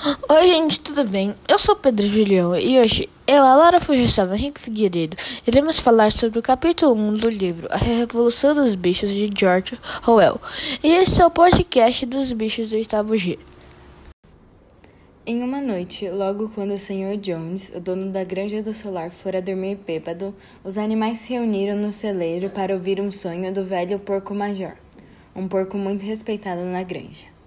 Oi, gente, tudo bem? Eu sou Pedro Julião e hoje eu, a Laura Fujisawa Henrique Figueiredo, iremos falar sobre o capítulo 1 do livro A Revolução dos Bichos de George Orwell. E esse é o podcast dos bichos do oitavo G. Em uma noite, logo quando o Sr. Jones, o dono da granja do solar, fora dormir bêbado, os animais se reuniram no celeiro para ouvir um sonho do velho porco major, um porco muito respeitado na granja.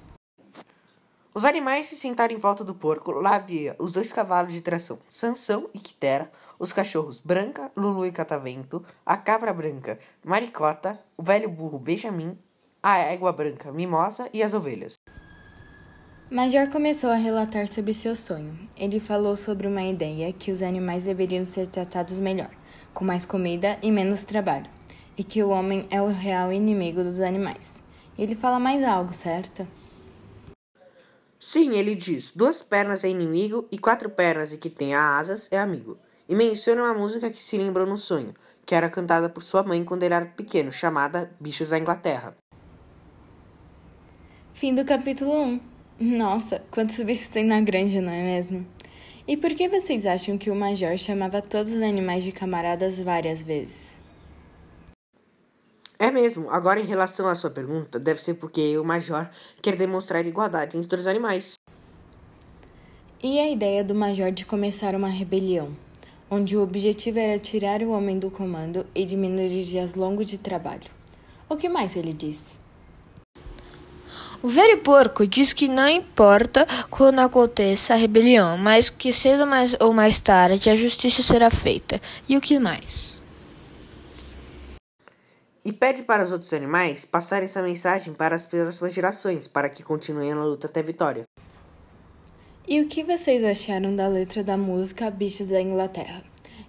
Os animais se sentaram em volta do porco. Lá havia os dois cavalos de tração, Sansão e Quitera, os cachorros Branca, Lulu e Catavento, a cabra branca, Maricota, o velho burro Benjamin, a égua branca Mimosa e as ovelhas. Major começou a relatar sobre seu sonho. Ele falou sobre uma ideia que os animais deveriam ser tratados melhor, com mais comida e menos trabalho, e que o homem é o real inimigo dos animais. Ele fala mais algo, certo? Sim, ele diz: duas pernas é inimigo e quatro pernas e que tem asas é amigo. E menciona uma música que se lembrou no sonho, que era cantada por sua mãe quando ele era pequeno, chamada Bichos da Inglaterra. Fim do capítulo 1. Nossa, quantos bichos tem na granja, não é mesmo? E por que vocês acham que o Major chamava todos os animais de camaradas várias vezes? É mesmo. Agora, em relação à sua pergunta, deve ser porque o Major quer demonstrar igualdade entre os animais. E a ideia do Major de começar uma rebelião, onde o objetivo era tirar o homem do comando e diminuir os dias longos de trabalho? O que mais ele disse? O velho porco diz que não importa quando aconteça a rebelião, mas que cedo mais ou mais tarde a justiça será feita. E o que mais? E pede para os outros animais passarem essa mensagem para as próximas gerações, para que continuem na luta até a vitória. E o que vocês acharam da letra da música Bichos da Inglaterra?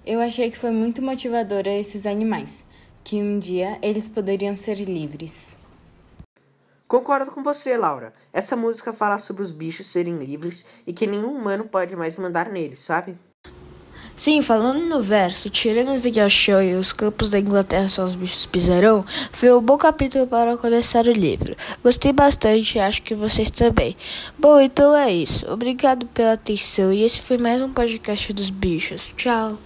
Eu achei que foi muito motivadora a esses animais, que um dia eles poderiam ser livres. Concordo com você, Laura. Essa música fala sobre os bichos serem livres e que nenhum humano pode mais mandar neles, sabe? Sim, falando no verso, tirando o Miguel Show e os campos da Inglaterra só os bichos pisarão, foi um bom capítulo para começar o livro. Gostei bastante e acho que vocês também. Bom, então é isso. Obrigado pela atenção e esse foi mais um podcast dos bichos. Tchau.